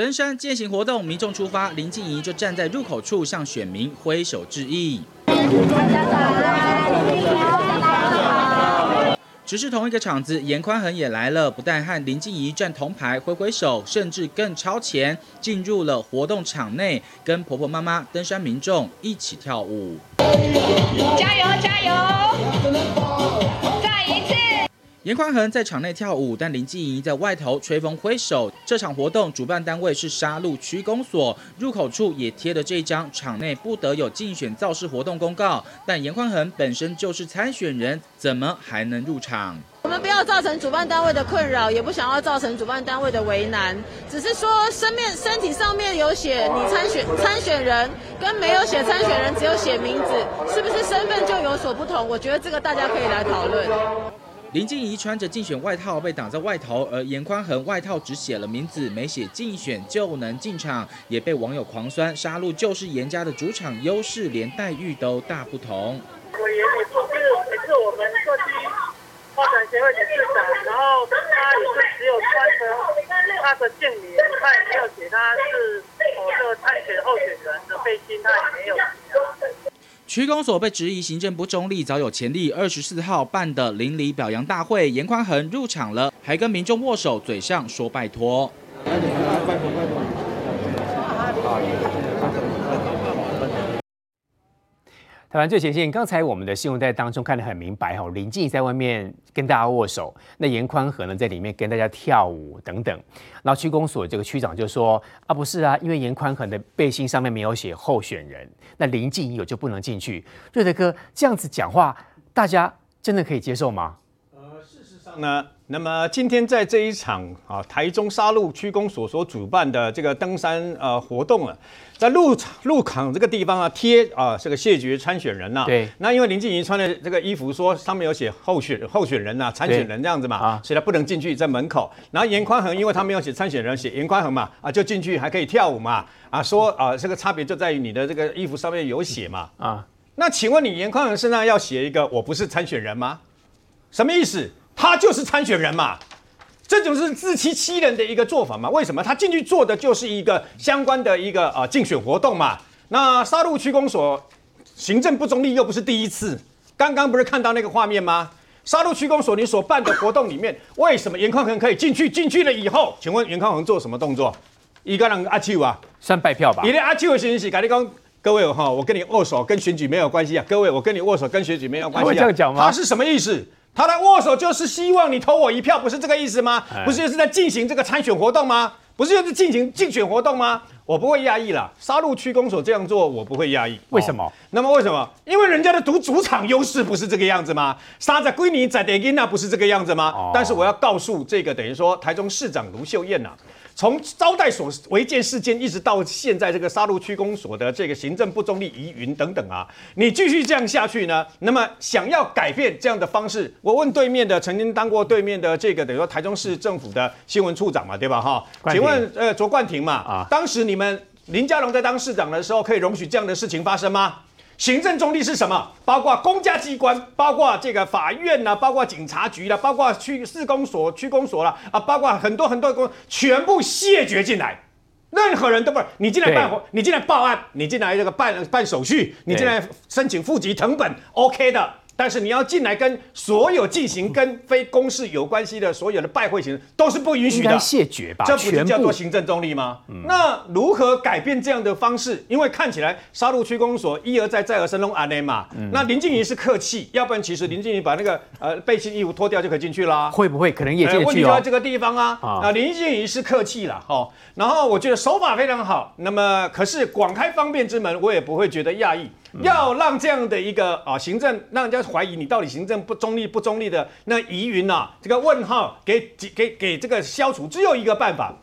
登山践行活动，民众出发，林静仪就站在入口处向选民挥手致意。只是同一个场子，严宽恒也来了，不但和林静仪站同排挥挥手，甚至更超前进入了活动场内，跟婆婆妈妈、登山民众一起跳舞。加油加油！严。宽恒在场内跳舞，但林静仪在外头吹风挥手。这场活动主办单位是沙鹿区公所，入口处也贴了这一张场内不得有竞选造势活动公告。但严宽恒本身就是参选人，怎么还能入场？我们不要造成主办单位的困扰，也不想要造成主办单位的为难，只是说身面身体上面有写你参选参选人，跟没有写参选人只有写名字，是不是身份就有所不同？我觉得这个大家可以来讨论。林静仪穿着竞选外套被挡在外头，而严宽恒外套只写了名字，没写竞选就能进场，也被网友狂酸。杀戮就是严家的主场优势，连待遇都大不同。委员也是，也是我们社区发展协会的市长，然后他也是只有穿着他的姓名，他也没有写他是我这个参选候选人的背心，他也没有。区公所被质疑行政不中立，早有潜力。二十四号办的邻里表扬大会，严宽恒入场了，还跟民众握手，嘴上说拜托。台湾最前线，刚才我们的新闻带当中看得很明白哈，林静在外面跟大家握手，那严宽和呢在里面跟大家跳舞等等。然后区公所这个区长就说啊，不是啊，因为严宽和的背心上面没有写候选人，那林静有就不能进去。瑞德哥这样子讲话，大家真的可以接受吗？呃，事实上呢，那么今天在这一场啊台中沙鹿区公所所主办的这个登山呃活动啊。在入场入场这个地方啊，贴啊这个谢绝参选人呐、啊。对。那因为林静怡穿的这个衣服，说上面有写候选候选人呐、啊，参选人这样子嘛，啊，所以他不能进去，在门口。然后严宽恒，因为他没有写参选人，写严宽恒嘛，啊，就进去还可以跳舞嘛，啊，说啊这个差别就在于你的这个衣服上面有写嘛，啊。那请问你严宽恒身上要写一个我不是参选人吗？什么意思？他就是参选人嘛。这种是自欺欺人的一个做法嘛？为什么他进去做的就是一个相关的一个呃竞选活动嘛？那杀戮区公所行政不中立又不是第一次，刚刚不是看到那个画面吗？杀戮区公所你所办的活动里面，为什么颜宽恒可以进去？进去了以后，请问颜宽恒做什么动作？一个人阿秋啊，算拜票吧？你的阿秋的信息，赶紧讲，各位哈，我跟你握手跟选举没有关系啊！各位，我跟你握手跟选举没有关系啊！会这样讲吗？他是什么意思？他的握手就是希望你投我一票，不是这个意思吗？不是就是在进行这个参选活动吗？不是就是进行竞选活动吗？我不会压抑了。杀戮区公所这样做，我不会压抑。为什么？哦，那么为什么？因为人家的独主场优势不是这个样子吗？杀在归你，在德音那不是这个样子吗？哦，但是我要告诉这个等于说台中市长卢秀燕呐。从招待所违建事件一直到现在这个杀戮区公所的这个行政不中立疑云等等啊，你继续这样下去呢？那么想要改变这样的方式，我问对面的曾经当过对面的这个等于说台中市政府的新闻处长嘛，对吧？哈，请问呃卓冠廷嘛啊，当时你们林佳龙在当市长的时候，可以容许这样的事情发生吗？行政中立是什么？包括公家机关，包括这个法院呐，包括警察局啦，包括区市公所、区公所啦，啊，包括很多很多的公，全部谢绝进来。任何人都不是你进来办活，你进来报案，你进来这个办办手续，你进来申请户籍成本，OK 的。但是你要进来跟所有进行跟非公事有关系的所有的拜会行都是不允许的，谢绝吧？这不是叫做行政中立吗？嗯、那如何改变这样的方式？因为看起来杀戮区公所一而再再而三弄安内嘛。嗯、那林静怡是客气，要不然其实林静怡把那个呃背心衣服脱掉就可以进去啦。会不会可能也进去、哦？问题就在这个地方啊。啊，林静怡是客气了哈。然后我觉得手法非常好。那么可是广开方便之门，我也不会觉得讶异。要让这样的一个啊行政，让人家怀疑你到底行政不中立不中立的那疑云呐，这个问号给给给这个消除，只有一个办法，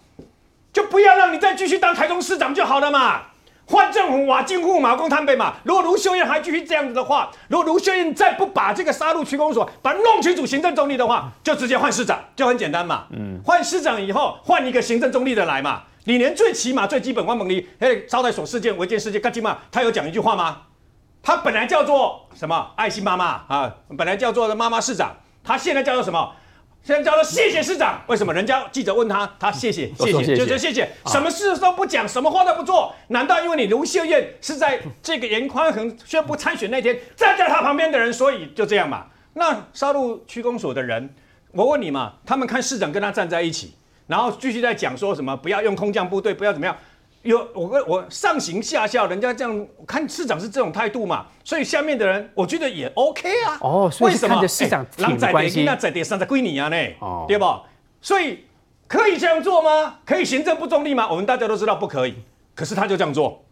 就不要让你再继续当台中市长就好了嘛。换政府瓦进户马公摊北嘛。如果卢秀燕还继续这样子的话，如果卢秀燕再不把这个杀戮区公所把它弄清楚行政中立的话，就直接换市长，就很简单嘛。嗯，换市长以后换一个行政中立的来嘛。你连最起码最基本万能力，哎，招待所事件违建事件，干起嘛，他有讲一句话吗？他本来叫做什么爱心妈妈啊？本来叫做妈妈市长，他现在叫做什么现在叫做谢谢市长。为什么？人家记者问他，他谢谢谢谢，就是谢谢，什么事都不讲，什么话都不做。难道因为你卢秀燕是在这个严宽恒宣布参选那天站在他旁边的人，所以就这样嘛？那杀戮区公所的人，我问你嘛，他们看市长跟他站在一起，然后继续在讲说什么不要用空降部队，不要怎么样。有我跟我上行下效，人家这样看市长是这种态度嘛，所以下面的人我觉得也 OK 啊。哦，所以是看着市长挺关心。那在点上在归你啊呢，哦，对吧？所以可以这样做吗？可以行政不中立吗？我们大家都知道不可以，可是他就这样做。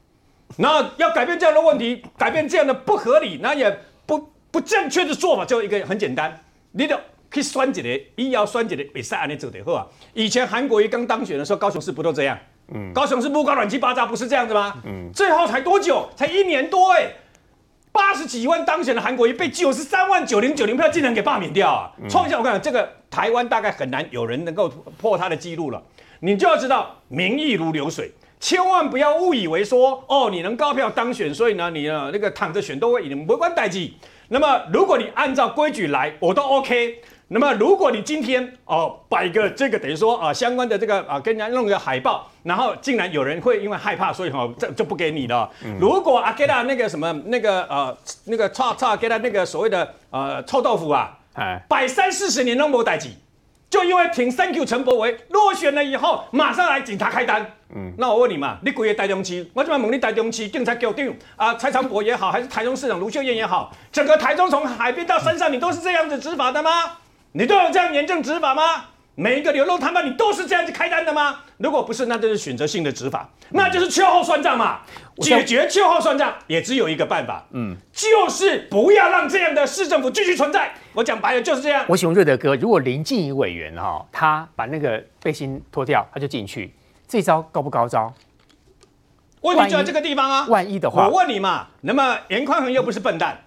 那要改变这样的问题，改变这样的不合理，那也不不正确的做法，就一个很简单，你得去选一个，医疗选一个比赛，安尼做得好啊。以前韩国瑜刚当选的时候，高雄市不都这样？嗯，高雄市不搞乱七八糟，不是这样子吗？嗯，最后才多久？才一年多哎，八十几万当选的韩国瑜被九十三万九零九零票竟然给罢免掉啊！创下我看这个台湾大概很难有人能够破他的记录了。你就要知道，民意如流水，千万不要误以为说哦，你能高票当选，所以呢，你呢那个躺着选都会赢，没关代志。那么如果你按照规矩来，我都 OK。那么，如果你今天哦摆个这个等于说啊相关的这个啊跟人家弄个海报，然后竟然有人会因为害怕，所以哈这就不给你了。嗯、如果阿给他那个什么那个呃那个叉叉给他那个所谓的呃臭豆腐啊，摆三四十年都没代志，就因为挺 Thank you 陈柏维落选了以后，马上来警察开单。嗯，那我问你嘛，你贵个台中市，我怎么问你台中市警察局长啊蔡长博也好，还是台中市长卢秀燕也好，整个台中从海边到山上，你都是这样子执法的吗？你都有这样严正执法吗？每一个流动摊贩你都是这样子开单的吗？如果不是，那就是选择性的执法，那就是秋后算账嘛。解决秋后算账也只有一个办法，嗯，就是不要让这样的市政府继续存在。我讲白了就是这样。我喜欢瑞德哥，如果林静怡委员哈，他把那个背心脱掉，他就进去，这招高不高招？问题就在这个地方啊。万一的话，我问你嘛，那么严宽恒又不是笨蛋，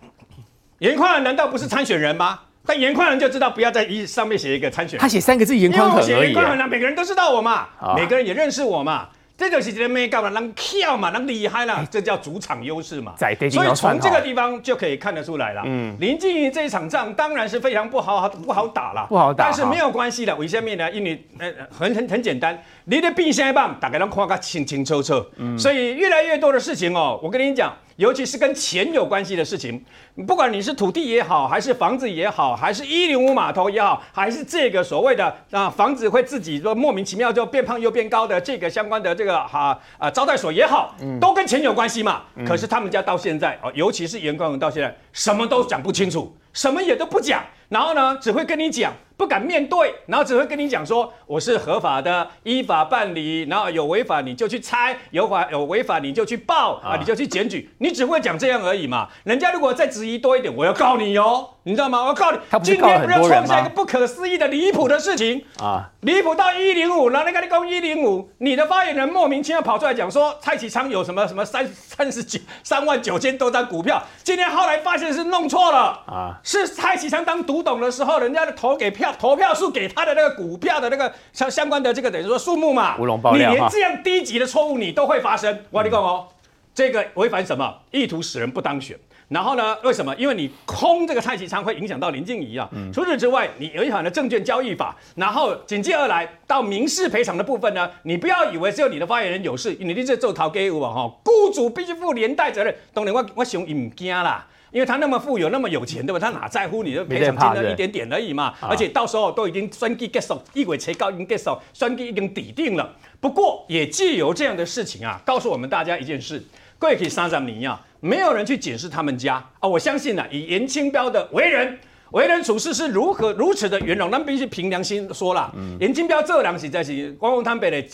严宽恒难道不是参选人吗？但严宽恒就知道不要在一上面写一个参选，他写三个字严宽恒而已。颜宽恒呢，每个人都知道我嘛，哦、每个人也认识我嘛，这就是这个没干嘛，能跳嘛，能厉害了，欸、这叫主场优势嘛。所以从这个地方就可以看得出来了。嗯，林静仪这一场仗当然是非常不好不好打了，不好打，但是没有关系的。为什么呢？因为呃很很很简单，你的兵线棒大概能看个清清楚楚。嗯，所以越来越多的事情哦，我跟你讲。尤其是跟钱有关系的事情，不管你是土地也好，还是房子也好，还是一零五码头也好，还是这个所谓的啊房子会自己说莫名其妙就变胖又变高的这个相关的这个哈啊招待所也好，都跟钱有关系嘛。可是他们家到现在哦，尤其是严宽文到现在什么都讲不清楚，什么也都不讲，然后呢只会跟你讲。不敢面对，然后只会跟你讲说我是合法的，依法办理，然后有违法你就去拆，有法有违法你就去报啊，你就去检举，你只会讲这样而已嘛。人家如果再质疑多一点，我要告你哟。你知道吗？我告诉你，今天不要创下一个不可思议的离谱的事情啊！离谱到一零五，然后你跟你讲一零五，你的发言人莫名其妙跑出来讲说蔡启昌有什么什么三三十九三万九千多张股票，今天后来发现是弄错了啊！是蔡启昌当独董的时候，人家的投给票投票数给他的那个股票的那个相相关的这个等于说数目嘛，乌龙爆料，你连这样低级的错误你都会发生，我跟你讲哦，这个违反什么？意图使人不当选。然后呢？为什么？因为你空这个蔡其昌会影响到林静怡啊。嗯、除此之外，你违反了证券交易法。然后紧接而来到民事赔偿的部分呢，你不要以为只有你的发言人有事，你这做逃给我哈，雇主必须负连带责任。当然我我想也不惊啦，因为他那么富有，那么有钱，对吧？他哪在乎你的赔偿金额一点点而已嘛。而且到时候都已经选举结束，一月七号已经结束，选举已经抵定了。不过也借由这样的事情啊，告诉我们大家一件事。过去三十年啊，没有人去检视他们家啊。我相信呢、啊，以颜清标的为人、为人处事是如何如此的圆融，那必须凭良心说了。颜清标这两实在是光光坦白的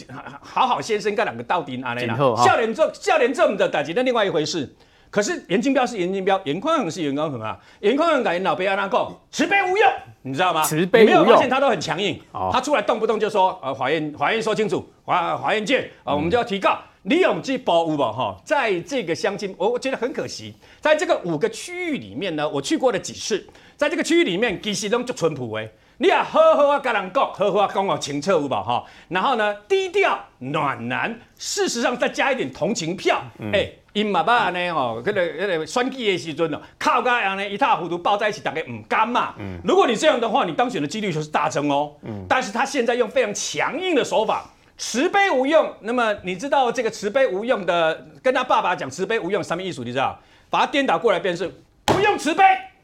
好好先生，跟两个到底哪里了？笑脸这笑脸这么的打击，那另外一回事。可是严金彪是严金彪，严宽恒是严宽恒啊。严宽恒感觉老辈阿那讲慈悲无用，你知道吗？慈悲无用。你没有发现他都很强硬，哦、他出来动不动就说呃法院法院说清楚，法法院见啊，我们就要提告。李永基保五吧哈，在这个乡亲，我我觉得很可惜，在这个五个区域里面呢，我去过了几次，在这个区域里面，其实都就淳朴哎，你啊好好啊跟人讲，好好啊讲哦清楚有无哈？然后呢，低调暖男，事实上再加一点同情票，哎、嗯，因嘛把呢哦，那个那个选举的时阵哦，靠个样呢一塌糊涂抱在一起，大家唔甘嘛。嗯，如果你这样的话，你当选的几率就是大增哦。嗯，但是他现在用非常强硬的手法，慈悲无用。那么你知道这个慈悲无用的，跟他爸爸讲慈悲无用什么意思？你知道？把他颠倒过来，便是不用慈悲。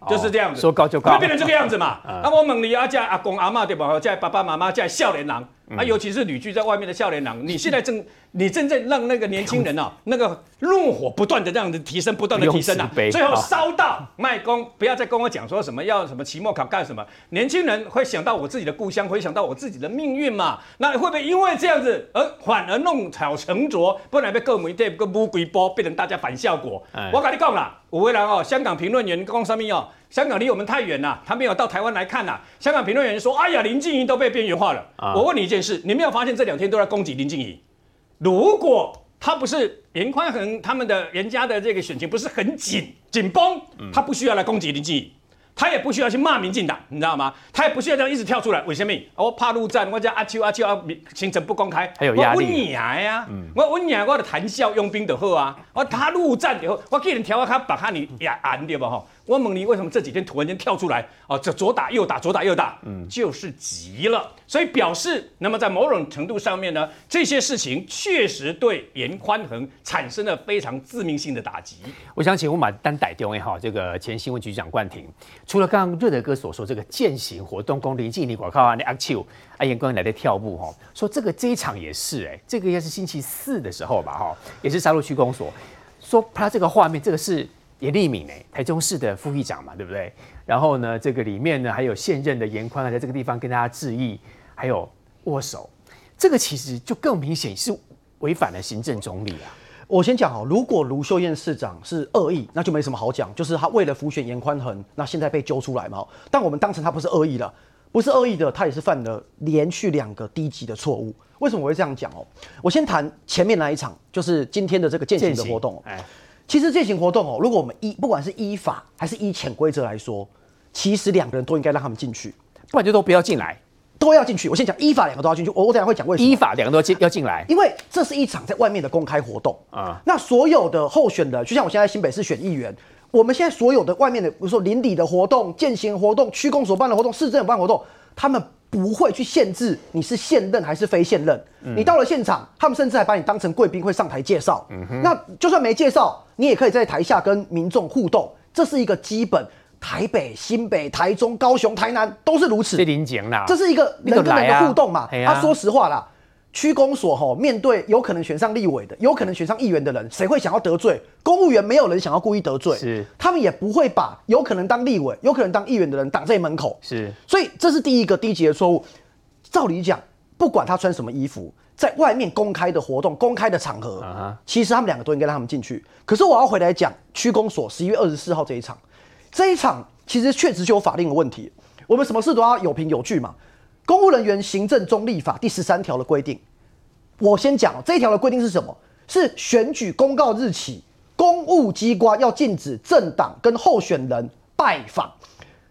就是这样子，说高就高，会变成这个样子嘛？那我问你啊，家阿公阿妈对吧？家爸爸妈妈，家少年郎。啊，尤其是旅居在外面的笑脸郎，你现在正你正在让那个年轻人啊，那个怒火不断的这样子提升，不断的提升啊，最后烧到卖公，不要再跟我讲说什么要什么期末考干什么，年轻人会想到我自己的故乡，会想到我自己的命运嘛？那会不会因为这样子而反而弄巧成拙，不然被各媒体个乌龟波变成大家反效果？我跟你讲啦，五位人哦，香港评论员讲什么哦？香港离我们太远了，他没有到台湾来看呐。香港评论员说：“哎呀，林静怡都被边缘化了。”我问你一件事，你没有发现这两天都在攻击林静怡？如果他不是严宽恒他们的严家的这个选情不是很紧紧绷，他不需要来攻击林静怡。他也不需要去骂民进党，你知道吗？他也不需要这样一直跳出来。为什么？我怕陆战，我叫阿秋阿秋啊，行程不公开，还有压力。我温雅呀，我温雅，我的谈笑用兵的好啊。我他陆战以后，我给人调啊，他把他你也安对吧？哈。我问你，为什么这几天突然间跳出来？啊，这左打右打，左打右打，嗯，就是急了，所以表示，那么在某种程度上面呢，这些事情确实对严宽恒产生了非常致命性的打击。我想请我们单逮掉也好，这个前新闻局长冠廷，除了刚刚瑞德哥所说这个践行活动，公林静你广告啊，你阿秋阿颜宽来的跳步哈，说这个这一场也是哎，这个应该是星期四的时候吧哈，也是沙鹿区公所，说他这个画面，这个是。颜立敏呢，台中市的副议长嘛，对不对？然后呢，这个里面呢还有现任的严宽还在这个地方跟大家致意，还有握手，这个其实就更明显是违反了行政总理啊。我先讲哦，如果卢秀燕市长是恶意，那就没什么好讲，就是他为了浮选严宽恒，那现在被揪出来嘛。但我们当成他不是恶意了，不是恶意的，他也是犯了连续两个低级的错误。为什么我会这样讲哦？我先谈前面那一场，就是今天的这个践行的活动。哎。其实饯行活动哦，如果我们依不管是依法还是依潜规则来说，其实两个人都应该让他们进去，不然就都不要进来，都要进去。我先讲依法，两个都要进去。我我等下会讲为什么。依法两个都要进要进来，因为这是一场在外面的公开活动啊。那所有的候选人，就像我现在新北市选议员，我们现在所有的外面的，比如说邻里的活动、践行活动、区公所办的活动、市政府办活动，他们。不会去限制你是现任还是非现任，嗯、你到了现场，他们甚至还把你当成贵宾会上台介绍。嗯、那就算没介绍，你也可以在台下跟民众互动，这是一个基本。台北、新北、台中、高雄、台南都是如此。这这是一个人跟人的互动嘛？他、啊啊、说实话啦。区公所吼，面对有可能选上立委的、有可能选上议员的人，谁会想要得罪公务员？没有人想要故意得罪，是他们也不会把有可能当立委、有可能当议员的人挡在门口。是，所以这是第一个低级的错误。照理讲，不管他穿什么衣服，在外面公开的活动、公开的场合，其实他们两个都应该让他们进去。可是我要回来讲区公所十一月二十四号这一场，这一场其实确实就有法令的问题。我们什么事都要有凭有据嘛。公务人员行政中立法第十三条的规定，我先讲这一条的规定是什么？是选举公告日起，公务机关要禁止政党跟候选人拜访。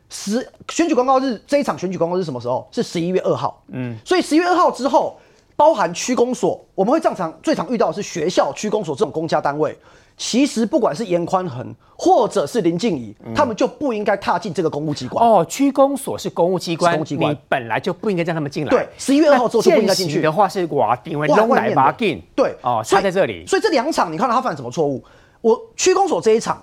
十选举公告日这一场选举公告日什么时候？是十一月二号。嗯，所以十一月二号之后，包含区公所，我们会正常最常遇到的是学校、区公所这种公家单位。其实不管是严宽恒或者是林静怡，嗯、他们就不应该踏进这个公务机关。哦，区公所是公务机关，公务机关，你本来就不应该让他们进来。对，十一月二号之后就不应该进去。的话是哇，因为东来马进。对，哦，差在这里。所以这两场，你看到他犯什么错误？我区公所这一场，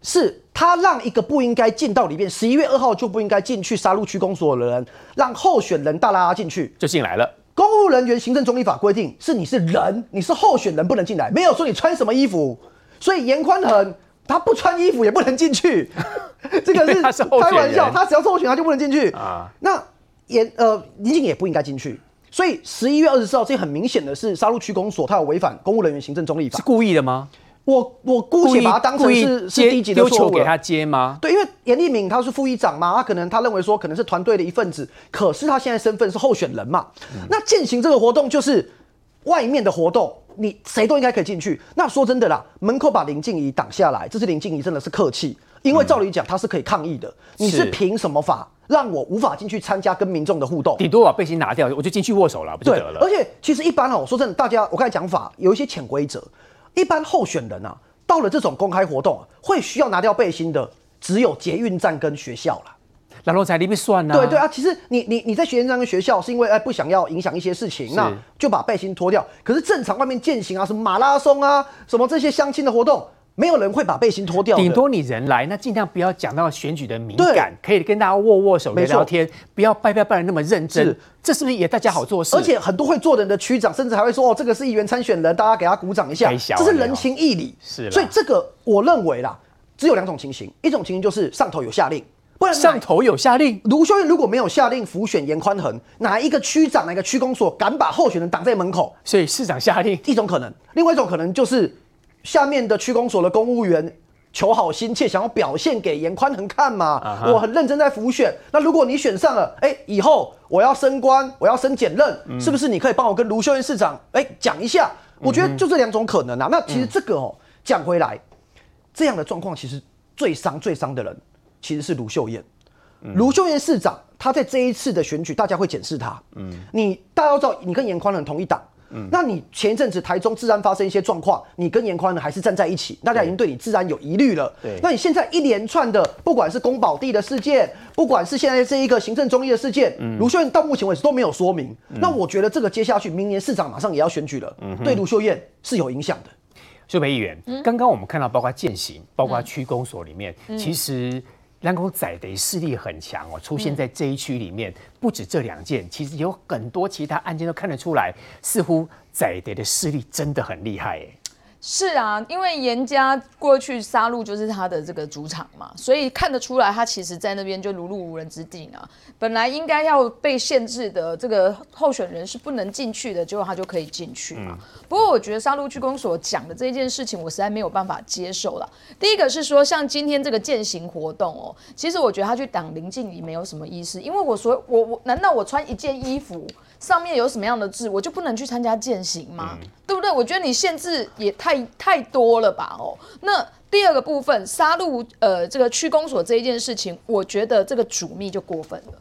是他让一个不应该进到里面，十一月二号就不应该进去杀戮区公所的人，让候选人大拉拉进去，就进来了。公务人员行政中立法规定是你是人，你是候选人不能进来，没有说你穿什么衣服。所以严宽恒他不穿衣服也不能进去，这个是开玩笑。他只要是候选他就不能进去啊。那严呃林静也不应该进去。所以十一月二十四号，这很明显的是沙鹿区公所他有违反公务人员行政中立法，是故意的吗？我我姑且把它当成是是低级的错误，给他接吗？对，因为严立敏他是副议长嘛，他可能他认为说可能是团队的一份子，可是他现在身份是候选人嘛。嗯、那践行这个活动就是外面的活动。你谁都应该可以进去。那说真的啦，门口把林静怡挡下来，这是林静怡真的是客气，因为照理讲他是可以抗议的。嗯、你是凭什么法让我无法进去参加跟民众的互动？顶多把背心拿掉，我就进去握手了，不就得了？而且其实一般哦，我说真的，大家我刚才讲法有一些潜规则，一般候选人啊，到了这种公开活动、啊，会需要拿掉背心的，只有捷运站跟学校了。然后在里面算呢？对对啊，其实你你你在学生站跟学校是因为哎不想要影响一些事情，那就把背心脱掉。可是正常外面践行啊，什么马拉松啊，什么这些相亲的活动，没有人会把背心脱掉。顶多你人来，那尽量不要讲到选举的敏感，可以跟大家握握手、聊聊天，不要拜拜拜的那么认真。是，这是不是也大家好做事？而且很多会做人的区长，甚至还会说哦，这个是议员参选人，大家给他鼓掌一下，这是人情义理。是，所以这个我认为啦，只有两种情形，一种情形就是上头有下令。上头有下令，卢秀燕如果没有下令浮选严宽恒，哪一个区长、哪个区公所敢把候选人挡在门口？所以市长下令，一种可能，另外一种可能就是下面的区公所的公务员求好心切，想要表现给严宽恒看嘛。Uh huh. 我很认真在浮选，那如果你选上了，哎、欸，以后我要升官，我要升检任，嗯、是不是你可以帮我跟卢秀燕市长哎讲、欸、一下？我觉得就这两种可能啊。嗯、那其实这个哦讲回来，这样的状况其实最伤最伤的人其实是卢秀燕。卢秀燕市长，他在这一次的选举，大家会检视他。嗯，你大家都知道，你跟严宽仁同一党。嗯，那你前一阵子台中治安发生一些状况，你跟严宽仁还是站在一起，大家已经对你治安有疑虑了。对，那你现在一连串的，不管是宫保地的事件，不管是现在这一个行政中立的事件，卢秀燕到目前为止都没有说明。那我觉得这个接下去明年市长马上也要选举了，对卢秀燕是有影响的。秀培议员，刚刚我们看到，包括践行，包括区公所里面，其实。蓝口仔的势力很强哦，出现在这一区里面，不止这两件，其实有很多其他案件都看得出来，似乎仔的的势力真的很厉害哎。是啊，因为严家过去杀戮就是他的这个主场嘛，所以看得出来他其实在那边就如入无人之地呢。本来应该要被限制的这个候选人是不能进去的，结果他就可以进去嘛。嗯、不过我觉得杀戮区公所讲的这件事情，我实在没有办法接受了。第一个是说，像今天这个践行活动哦，其实我觉得他去挡林静怡没有什么意思，因为我说我我难道我穿一件衣服？上面有什么样的字，我就不能去参加践行吗？嗯、对不对？我觉得你限制也太太多了吧？哦，那第二个部分，杀戮呃这个区公所这一件事情，我觉得这个主秘就过分了，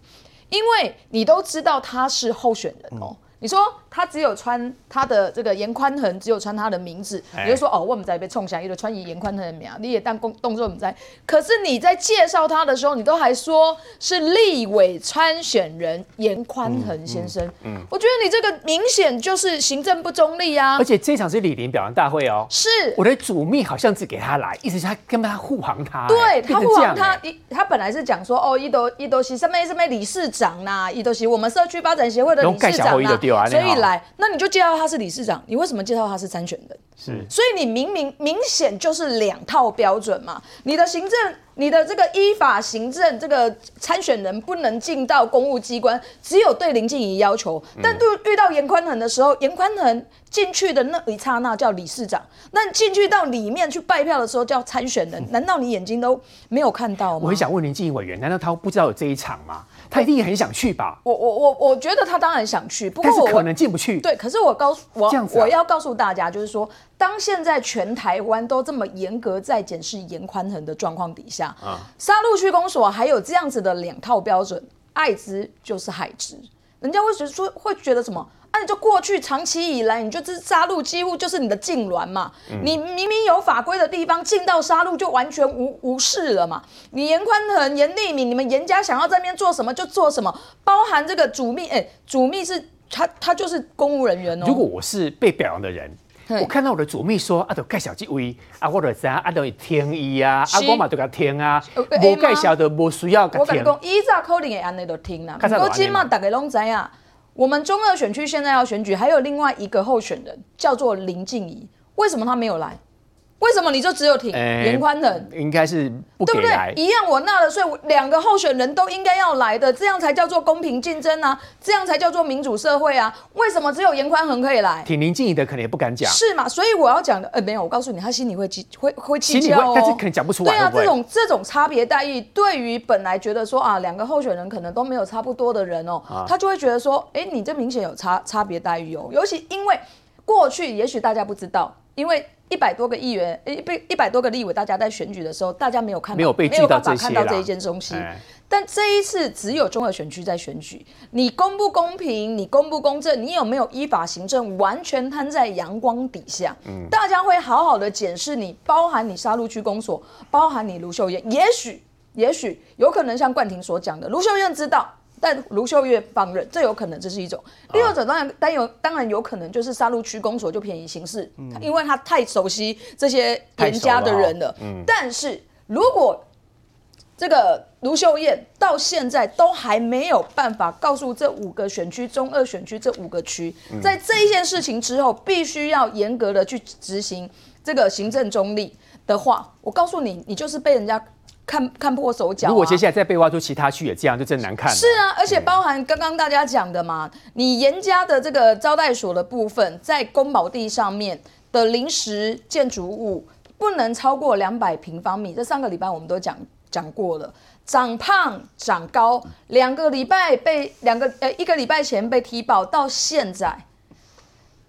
因为你都知道他是候选人哦。嗯你说他只有穿他的这个严宽恒，只有穿他的名字，你就说哦，我们在被冲下，一个穿以颜宽恒的名，你也当动动作我们在。可是你在介绍他的时候，你都还说是立委参选人严宽恒先生。嗯，嗯嗯我觉得你这个明显就是行政不中立啊！而且这场是李林表扬大会哦，是我的主秘好像只给他来，意思是他根本他护航他，对他护航他，一他本来是讲说哦，伊都伊都是什么什么理事长呐、啊，一都西我们社区发展协会的理事长呐、啊。所以来，那你就介绍他是理事长，你为什么介绍他是参选人？是，所以你明明明显就是两套标准嘛。你的行政，你的这个依法行政，这个参选人不能进到公务机关，只有对林静怡要求。但对遇到严宽恒的时候，严宽恒进去的那一刹那叫理事长，那进去到里面去拜票的时候叫参选人。难道你眼睛都没有看到吗？我很想问林静怡委员，难道他不知道有这一场吗？他一定也很想去吧？我我我我觉得他当然想去，不过我可能进不去。对，可是我告诉我，啊、我要告诉大家，就是说，当现在全台湾都这么严格在检视严宽衡的状况底下，啊，沙鹿区公所还有这样子的两套标准，爱之就是害之，人家会觉得说会觉得什么？那你就过去长期以来，你就这杀戮几乎就是你的痉挛嘛。嗯、你明明有法规的地方，进到杀戮就完全无无视了嘛。你严宽恒、严立敏，你们严家想要在那边做什么就做什么，包含这个主秘，哎、欸，主秘是他，他就是公务人员哦。如果我是被表扬的人，我看到我的主秘说啊，都盖小鸡威啊，或者啊，都听伊啊，是啊，我嘛都给他听啊，无盖小的无需要。我跟你讲，以前可能会安尼都听啦，不过今嘛大家拢知啊。我们中二选区现在要选举，还有另外一个候选人叫做林静怡，为什么他没有来？为什么你就只有挺严宽恒？应该是不，对不对？一样我纳了税，两个候选人都应该要来的，这样才叫做公平竞争啊，这样才叫做民主社会啊。为什么只有严宽恒可以来？挺林静怡的可能也不敢讲，是嘛？所以我要讲的，呃，没有，我告诉你，他心里会计会会计较哦，但是可能讲不出来。对啊，会会这种这种差别待遇，对于本来觉得说啊，两个候选人可能都没有差不多的人哦，啊、他就会觉得说，哎，你这明显有差差别待遇哦，尤其因为。过去也许大家不知道，因为一百多个议员，一被一百多个立委，大家在选举的时候，大家没有看到，没有被没有办法看到这一件东西。哎、但这一次只有中二选区在选举，你公不公平，你公不公正，你有没有依法行政，完全摊在阳光底下。嗯，大家会好好的检视你，包含你杀戮区公所，包含你卢秀燕，也许，也许有可能像冠廷所讲的，卢秀燕知道。但卢秀燕放任，这有可能，这是一种。第二种当然，当有当然有可能就是沙鹿区公所就便宜行事，嗯、因为他太熟悉这些严家的人了。嗯、但是如果这个卢秀燕到现在都还没有办法告诉这五个选区中二选区这五个区，在这一件事情之后，必须要严格的去执行这个行政中立的话，我告诉你，你就是被人家。看看破手脚、啊。如果接下来再被挖出其他区也这样，就真难看了。是啊，而且包含刚刚大家讲的嘛，嗯、你严家的这个招待所的部分，在公保地上面的临时建筑物不能超过两百平方米。这上个礼拜我们都讲讲过了，长胖长高，两个礼拜被两个呃一个礼拜前被踢爆，到现在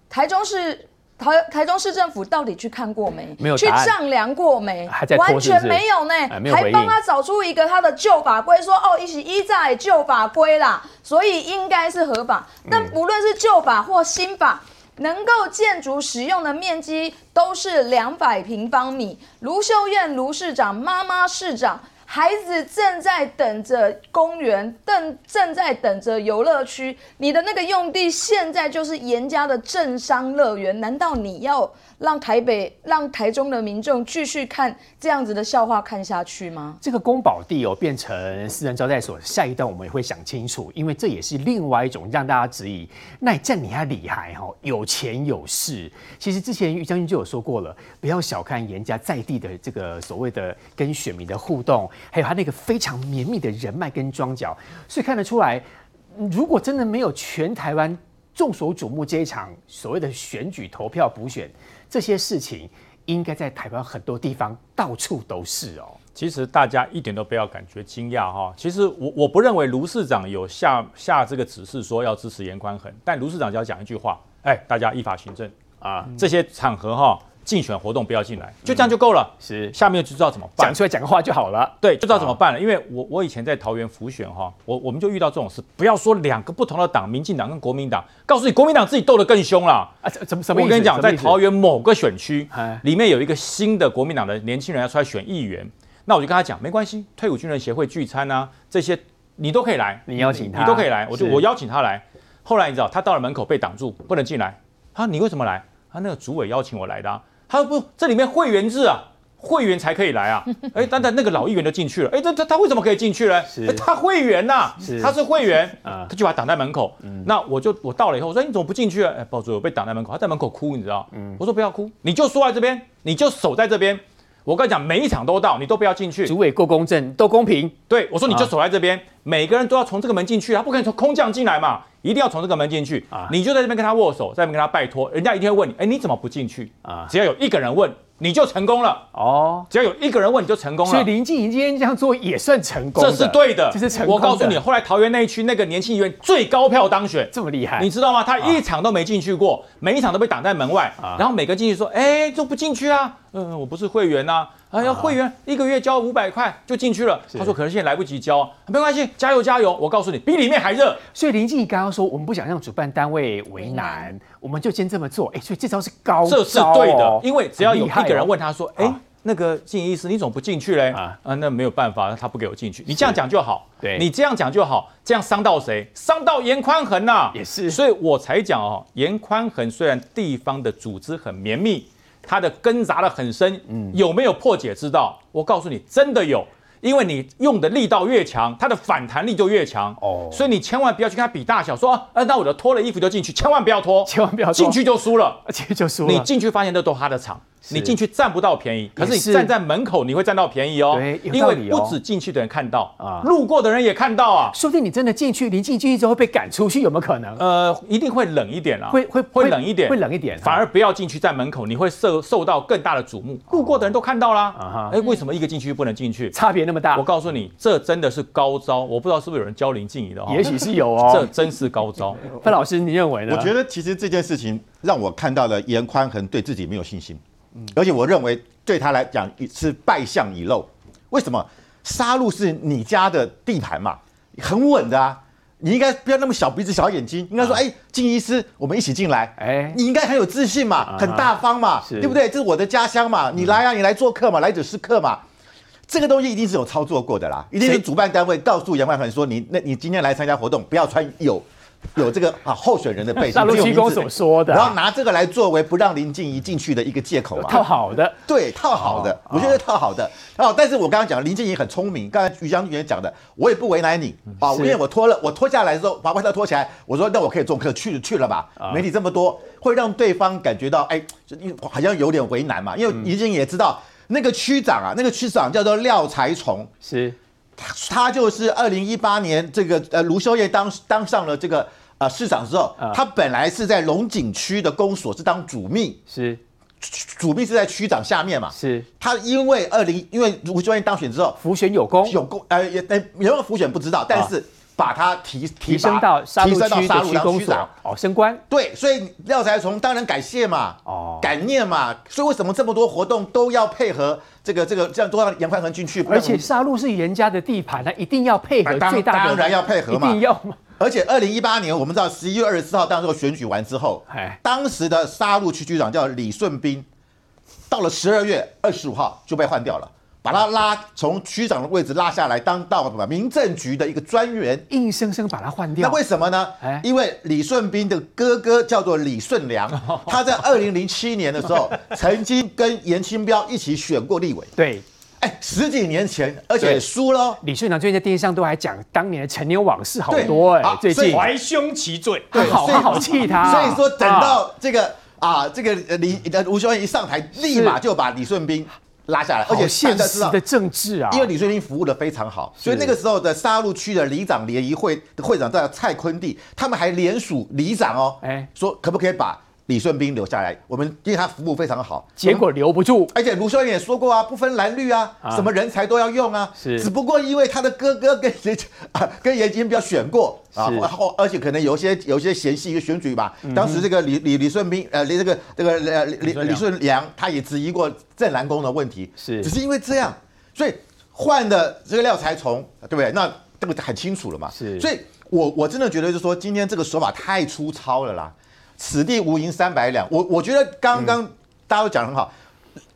台中市。台台中市政府到底去看过没？没有去丈量过没？还在完全没有呢，哎、还帮他找出一个他的旧法规，说哦，一起依在旧法规啦，所以应该是合法。但不论是旧法或新法，嗯、能够建筑使用的面积都是两百平方米。卢秀燕卢市长，妈妈市长。孩子正在等着公园，正正在等着游乐区。你的那个用地现在就是严家的政商乐园，难道你要让台北、让台中的民众继续看这样子的笑话看下去吗？这个公保地哦，变成私人招待所，下一段我们也会想清楚，因为这也是另外一种让大家质疑。那这样你还厉害哈，有钱有势。其实之前于将军就有说过了，不要小看严家在地的这个所谓的跟选民的互动。还有他那个非常绵密的人脉跟庄脚，所以看得出来，如果真的没有全台湾众所瞩目这一场所谓的选举投票补选，这些事情应该在台湾很多地方到处都是哦。其实大家一点都不要感觉惊讶哈。其实我我不认为卢市长有下下这个指示说要支持颜宽恒，但卢市长只要讲一句话，哎，大家依法行政啊，嗯、这些场合哈。竞选活动不要进来，就这样就够了。是，下面就知道怎么办，讲出来讲个话就好了。对，就知道怎么办了。因为我我以前在桃园辅选哈，我我们就遇到这种事。不要说两个不同的党，民进党跟国民党，告诉你国民党自己斗得更凶了啊！怎么什么？我跟你讲，在桃园某个选区里面有一个新的国民党的年轻人要出来选议员，那我就跟他讲，没关系，退伍军人协会聚餐啊，这些你都可以来，你邀请他，你都可以来，我就我邀请他来。后来你知道，他到了门口被挡住，不能进来。他说你为什么来？他那个主委邀请我来的。他说不，这里面会员制啊，会员才可以来啊。哎，等等，那个老议员就进去了。哎，这他他为什么可以进去呢？是他会员呐、啊，他是会员 啊，他就把他挡在门口。嗯、那我就我到了以后，我说你怎么不进去啊？哎，报主任我被挡在门口，他在门口哭，你知道？嗯、我说不要哭，你就坐在这边，你就守在这边。我跟你讲，每一场都到，你都不要进去。主委够公正，都公平。对，我说你就守在这边，啊、每个人都要从这个门进去，他不可能从空降进来嘛，一定要从这个门进去。啊，你就在这边跟他握手，在这边跟他拜托，人家一定会问你，哎，你怎么不进去？啊，只要有一个人问。你就成功了哦！只要有一个人问，你就成功了。所以林静怡今天这样做也算成功，这是对的，这是成功。我告诉你，后来桃园那一区那个年轻议员最高票当选，这么厉害，你知道吗？他一场都没进去过，每一场都被挡在门外，然后每个进去说：“哎，就不进去啊？嗯，我不是会员呐。”哎呀，会员一个月交五百块就进去了。他说：“可能现在来不及交，没关系，加油加油！我告诉你，比里面还热。”所以林静怡刚刚说，我们不想让主办单位为难，我们就先这么做。哎，所以这招是高招，这是对的，因为只要有一个人问他说：“哎。”那个静怡医师，你怎么不进去嘞？啊啊，那没有办法，他不给我进去。你这样讲就好，对，你这样讲就好，这样伤到谁？伤到严宽恒呐，也是，所以我才讲哦，严宽恒虽然地方的组织很绵密，他的根扎得很深，嗯，有没有破解之道？我告诉你，真的有，因为你用的力道越强，它的反弹力就越强。哦，所以你千万不要去跟它比大小，说啊，那我就脱了衣服就进去，千万不要脱，千万不要进去就输了，进去就输了，你进去发现那都他的场。你进去占不到便宜，可是你站在门口你会占到便宜哦。对有因道理哦为不止进去的人看到啊啊，路过的人也看到啊。说不定你真的进去，临近进去之后会被赶出去，有没有可能？呃，一定会冷一点啦，会会会冷一点，会冷一点反而不要进去在门口，你会受受到更大的瞩目。路过的人都看到啦啊哈，哎，为什么一个进去不能进去？差别那么大我，告诉你，这真的是高招，我不知道是不是有人教林静怡的哦。也许是有哦 这哦。真是高招。范老师，你认为呢？我觉得其实这件事情让我看到了严宽恒对自己没有信心，而且我认为对他来讲是败相已露。为什么？杀戮是你家的地盘嘛，很稳的啊，你应该不要那么小鼻子小眼睛，应该说，哎，金医师，我们一起进来，哎。你应该很有自信嘛，很大方嘛，对不对？这是我的家乡嘛，你来啊，你来做客嘛，来者是客嘛。这个东西一定是有操作过的啦，一定是主办单位告诉杨万恒说，你那你今天来参加活动，不要穿有有这个啊候选人的背景，大陆只有名字区公所说的啊然后拿这个来作为不让林静怡进去的一个借口嘛。套好的，对，套好的，我觉得套好的。哦，但是我刚刚讲林静怡很聪明，刚才于将军也讲的，我也不为难你啊，因为我脱了，我脱下来的时候把外套脱起来，我说那我可以做客去去了吧？媒体这么多，会让对方感觉到哎，好像有点为难嘛，因为林静怡也知道那个区长啊，那个区长叫做廖才崇。是他就是二零一八年这个呃卢修业当当上了这个呃市长之后，他本来是在龙井区的公所是当主秘，是。主秘是在区长下面嘛。是，他因为二零因为卢修业当选之后辅选有功，有功呃也呃有没有辅选不知道，但是把他提提升到提升到沙鹿区长。哦，升官。对，所以廖才从当然感谢嘛，哦。感念嘛，所以为什么这么多活动都要配合这个这个这样都让严宽恒进去？而且杀戮是严家的地盘，他一定要配合当最大的，当然要配合嘛一定要嘛。而且二零一八年，我们知道十一月二十四号当时候选举完之后哎，当时的杀戮区区长叫李顺斌，到了十二月二十五号就被换掉了，把他拉从区长的位置拉下来，当到什么民政局的一个专员。硬生生把他换掉。那为什么呢哎？因为李顺斌的哥哥叫做李顺良，他在二零零七年的时候 曾经跟严清标一起选过立委。对，哎，十几年前，而且输了哦。李顺良最近在电视上都还讲当年的陈年往事好多哎、啊所以最近怀兄其罪。对好所以好气他，所以说等啊到这个啊，这个呃李呃吴秀燕一上台，立马就把李顺斌拉下来，而且好现实的政治啊，因为李瑞麟服务的非常好，所以那个时候的沙鹿区的里长联谊会的会长叫蔡坤地，他们还联署里长哦，哎。说可不可以把李顺斌留下来？我们因为他服务非常好，结果留不住，而且卢秀燕也说过啊，不分蓝绿啊，啊什么人才都要用啊。是只不过因为他的哥哥跟谁 啊跟严金彪选过啊，然后而且可能有些有些嫌隙一个选举吧。当时这个李李李顺斌呃李这个这个呃李李李顺良他也质疑过郑南宫的问题，是只是因为这样，所以换的这个廖才从，对不对？那这个很清楚了嘛。是所以我我真的觉得就是说今天这个手法太粗糙了啦。此地无银三百两，我我觉得刚刚大家都讲得很好，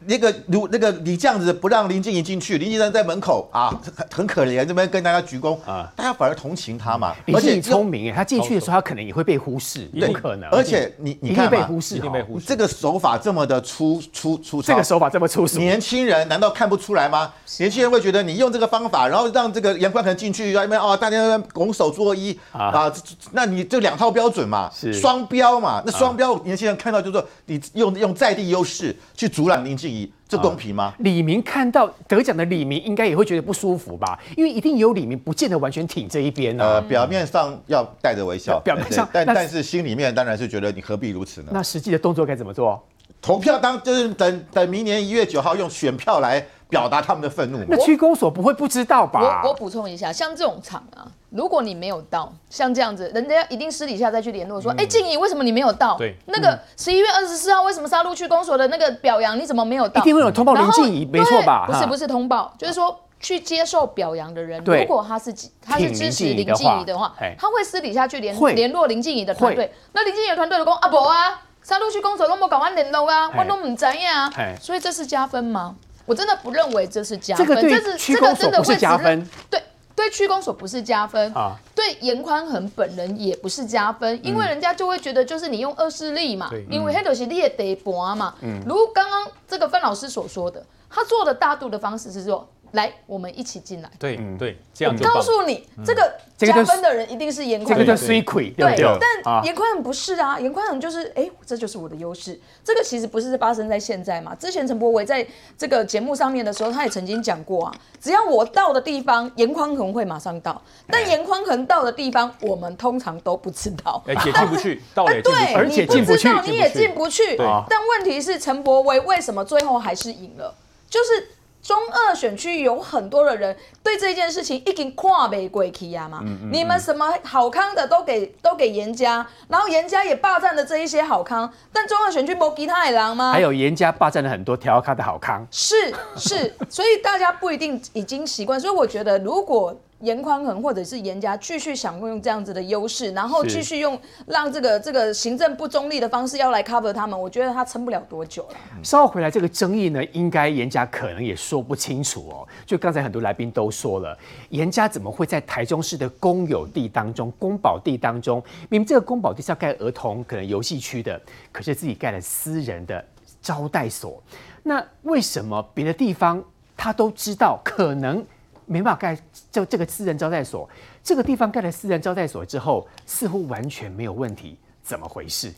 那个如那个你这样子不让林静怡进去，林静怡在门口啊，很很可怜，这边跟大家鞠躬啊。啊，大家反而同情他嘛，李静怡又聪明哎，他进去的时候他可能也会被忽视，有对可能，而且你你一定看嘛，被忽视，一定被忽视。这个手法这么的粗粗粗糙，这个手法这么粗俗，年轻人难道看不出来吗？年轻人会觉得你用这个方法，然后让这个严宽恒进去，那边哦，大家拱手作揖啊。啊，那你这两套标准嘛，是。双标嘛？那双标，年轻人看到就是说你用用在地优势去阻拦林静怡，这公平吗？李明看到得奖的李明，应该也会觉得不舒服吧？因为一定有李明不见得完全挺这一边呃，啊。表面上要带着微笑，表面上但但是心里面当然是觉得你何必如此呢？那实际的动作该怎么做？投票当就是等等明年一月九号用选票来表达他们的愤怒嘛那。区公所不会不知道吧？我我补充一下，像这种场啊，如果你没有到，像这样子，人家一定私底下再去联络说，哎、静怡为什么你没有到？对那个十一月二十四号为什么沙鹿区公所的那个表扬你怎么没有到？一定会有通报林然后静怡，没错吧？不是不是通报，就是说去接受表扬的人，如果他是他是支持林静静怡的话他会私底下去联会联络林静怡的团会队。那林静怡的团队就讲啊不啊，沙鹿区公所都没搞完联络啊，哎我都唔知啊哎，所以这是加分吗？我真的不认为这是加分，这个对是区这个公所不是真的会加分，对。对区公所不是加分啊对严宽恒本人也不是加分，因为人家就会觉得就是你用恶势力嘛，因为黑头是你的地盘嘛。如刚刚这个范老师所说的，他做的大度的方式是说，来，我们一起进来。对对，这样我告诉你，这个加分的人一定是颜宽恒。这个叫水亏，对不对？但颜宽很不是啊，颜宽很就是，哎，这就是我的优势。这个其实不是发生在现在嘛。之前陈柏维在这个节目上面的时候，他也曾经讲过啊，只要我到的地方，严宽恒会马上到。但严宽恒到的地方，我们通常都不知道，而且进不去，到了也进不去，而且进不去，你也进不去。但问题是，陈柏惟为什么最后还是赢了？就是。中二选区有很多的人对这件事情已经跨不过去呀嘛，嗯嗯嗯，你们什么好康的都给都给严家，然后严家也霸占了这一些好康，但中二选区不吉他也狼吗？还有严家霸占了很多调咖的好康，是是，所以大家不一定已经习惯，所以我觉得如果。颜宽恒或者是严家继续想用这样子的优势，然后继续用让这个这个行政不中立的方式要来 cover 他们，我觉得他撑不了多久了。稍后回来，这个争议呢，应该严家可能也说不清楚哦。就刚才很多来宾都说了，严家怎么会在台中市的公有地当中、公保地当中，明明这个公保地是要盖儿童可能游戏区的，可是自己盖了私人的招待所，那为什么别的地方他都知道可能？没办法盖就这个私人招待所，这个地方盖了私人招待所之后，似乎完全没有问题，怎么回事？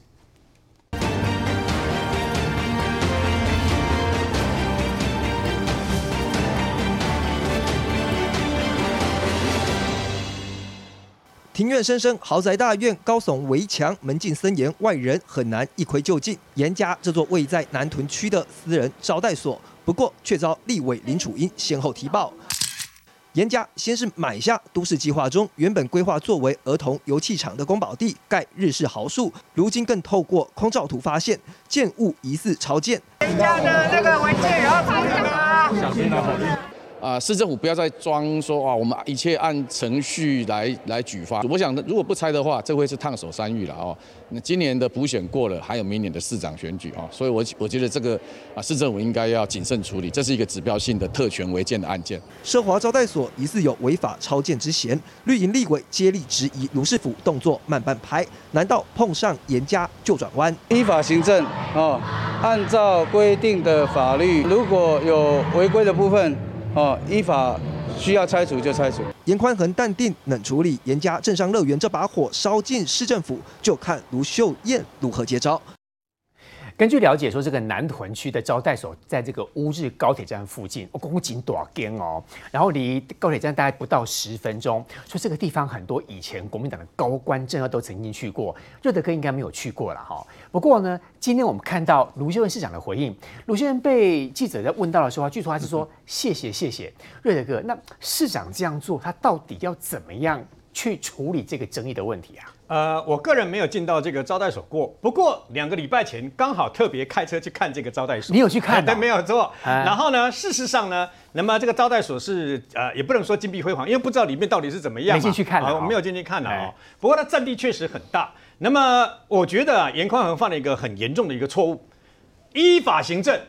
庭院深深，豪宅大院，高耸围墙，门禁森严，外人很难一窥究竟。严家这座位在南屯区的私人招待所，不过却遭立委林楚英先后提报。颜家先是买下都市计划中原本规划作为儿童游戏场的公保地，盖日式豪墅，如今更透过空照图发现建物疑似超建。严家的那个文件也要抄下吗？小心啊！啊，市政府不要再装说啊，我们一切按程序来来举发。我想，如果不拆的话，这会是烫手山芋了哦。那今年的补选过了，还有明年的市长选举啊，所以我我觉得这个啊，市政府应该要谨慎处理，这是一个指标性的特权违建的案件。奢华招待所疑似有违法超建之嫌，绿营立委接力质疑卢市府动作慢半拍，难道碰上严家就转弯？依法行政哦，按照规定的法律，如果有违规的部分。哦，依法需要拆除就拆除。严宽恒淡定冷处理，严家镇上乐园这把火烧进市政府，就看卢秀燕如何接招。根据了解，说这个南屯区的招待所在这个乌日高铁站附近，哦，公景多间哦，然后离高铁站大概不到十分钟。说这个地方很多以前国民党的高官政要都曾经去过，瑞德哥应该没有去过了哈。不过呢，今天我们看到卢秀燕市长的回应，卢秀燕被记者在问到的时候，据说他是说谢谢谢谢瑞德哥。那市长这样做，他到底要怎么样去处理这个争议的问题啊？呃，我个人没有进到这个招待所过，不过两个礼拜前刚好特别开车去看这个招待所。你有去看？对，没有错。然后呢，事实上呢，那么这个招待所是呃，也不能说金碧辉煌，因为不知道里面到底是怎么样。没进去看了，我没有进去看了哦。不过它占地确实很大。那么我觉得啊，颜宽恒犯了一个很严重的一个错误，依法行政，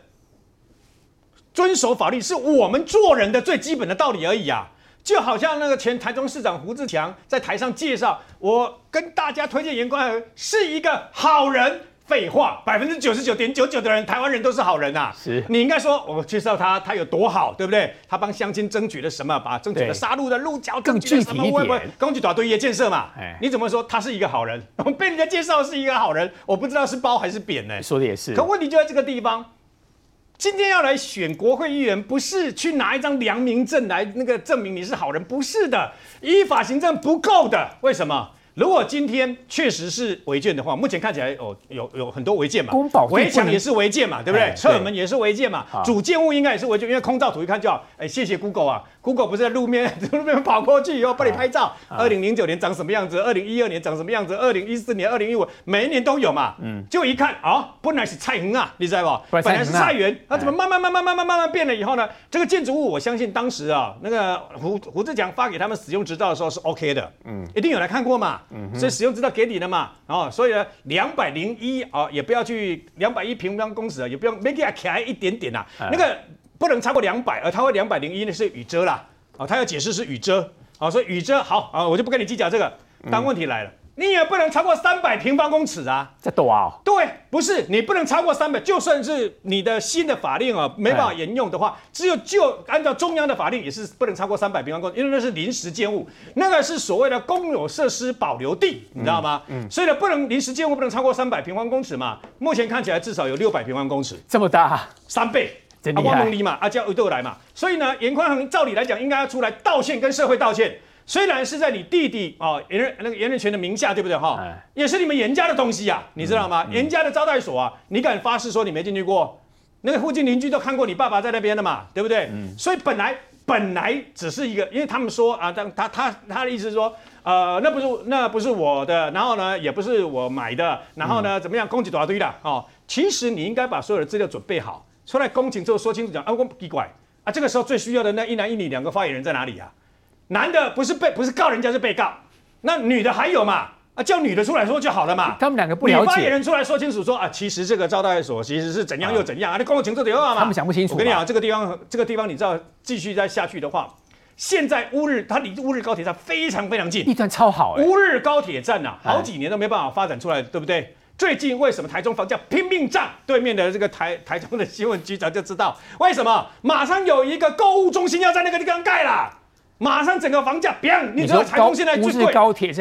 遵守法律是我们做人的最基本的道理而已啊。就好像那个前台中市长胡志强在台上介绍，我跟大家推荐严宽和是一个好人。废话，百分之九十九点九九的人，台湾人都是好人呐、啊。是，你应该说，我介绍他，他有多好，对不对？他帮乡亲争取了什么？把争取了杀戮的鹿角，更具体一点，攻击大堆业建设嘛。哎，你怎么说他是一个好人？我被人家介绍是一个好人，我不知道是褒还是贬呢？说的也是。可问题就在这个地方。今天要来选国会议员，不是去拿一张良民证来那个证明你是好人，不是的，依法行政不够的。为什么？如果今天确实是违建的话，目前看起来哦，有有很多违建嘛，围墙也是违建嘛，对不对？侧门也是违建嘛，主建物应该也是违建，因为空照图一看就好。哎，谢谢 Google 啊，Google 不是在路面 路面跑过去以后帮你拍照。二零零九年长什么样子？二零一二年长什么样子？二零一四年、二零一五每一年都有嘛。嗯，就一看啊，本来是菜园啊，你知道不？本来是菜园，它怎么慢慢慢慢慢慢慢慢变了以后呢？这个建筑物，我相信当时啊，那个胡胡志强发给他们使用执照的时候是 OK 的，嗯，一定有来看过嘛。嗯，所以使用执照给你了嘛，哦，所以呢，两百零一哦，也不要去两百一平方公尺啊，也不用 make it 开一点点啊，那个不能超过两百，而它会两百零一呢是雨遮啦，哦，他要解释是雨遮，哦，所以雨遮好啊，我就不跟你计较这个。但问题来了，你也不能超过三百平方公尺啊，这多啊？对，不是你不能超过三百，就算是你的新的法令啊没办法沿用的话，只有就按照中央的法令也是不能超过三百平方公尺，因为那是临时建物，那个是所谓的公有设施保留地，你知道吗？嗯，所以呢，不能临时建物不能超过三百平方公尺嘛。目前看起来至少有六百平方公尺，这么大，三倍，真厉害。啊，嘛，啊叫都来嘛。所以呢，颜宽恒照理来讲应该要出来道歉，跟社会道歉。虽然是在你弟弟哦颜任那个严任权的名下，对不对哈？也是你们严家的东西呀，你知道吗？颜家的招待所啊，你敢发誓说你没进去过？那个附近邻居都看过你爸爸在那边的嘛，对不对？所以本来本来只是一个，因为他们说啊，他他他他的意思是说，呃，那不是那不是我的，然后呢也不是我买的，然后呢怎么样，攻击多少堆的哦？其实你应该把所有的资料准备好，出来公请之后说清楚讲啊，我奇怪啊，这个时候最需要的那一男一女两个发言人在哪里呀？男的不是被不是告人家是被告，那女的还有嘛？啊，叫女的出来说就好了嘛。他们两个不了解。女发言人出来说清楚说啊，其实这个招待所其实是怎样又怎样啊，你公共情这点话嘛。他们想不清楚。我跟你讲，这个地方这个地方你知道继续再下去的话，现在乌日它离乌日高铁站非常非常近，地段超好。乌日高铁站呐，好几年都没办法发展出来，对不对？最近为什么台中房价拼命涨？对面的这个台台中的新闻局长就知道为什么，马上有一个购物中心要在那个地方盖了。马上整个房价，别，你知道台中现在最贵，高台